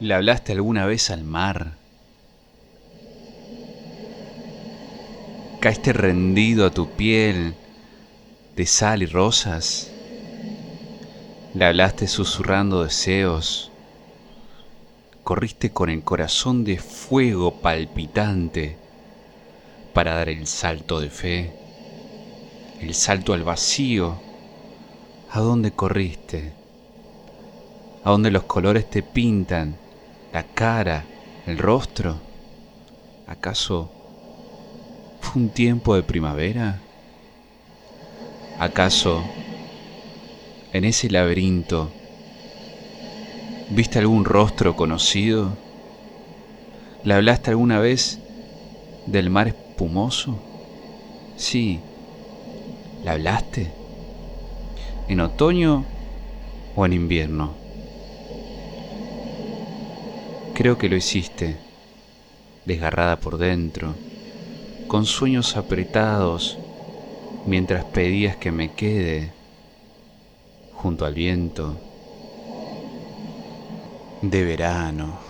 ¿Le hablaste alguna vez al mar? ¿Caíste rendido a tu piel de sal y rosas? ¿Le hablaste susurrando deseos? ¿Corriste con el corazón de fuego palpitante para dar el salto de fe? ¿El salto al vacío? ¿A dónde corriste? ¿A dónde los colores te pintan? La cara, el rostro. ¿Acaso fue un tiempo de primavera? ¿Acaso en ese laberinto viste algún rostro conocido? ¿Le hablaste alguna vez del mar espumoso? Sí, ¿le hablaste? ¿En otoño o en invierno? Creo que lo hiciste, desgarrada por dentro, con sueños apretados, mientras pedías que me quede junto al viento de verano.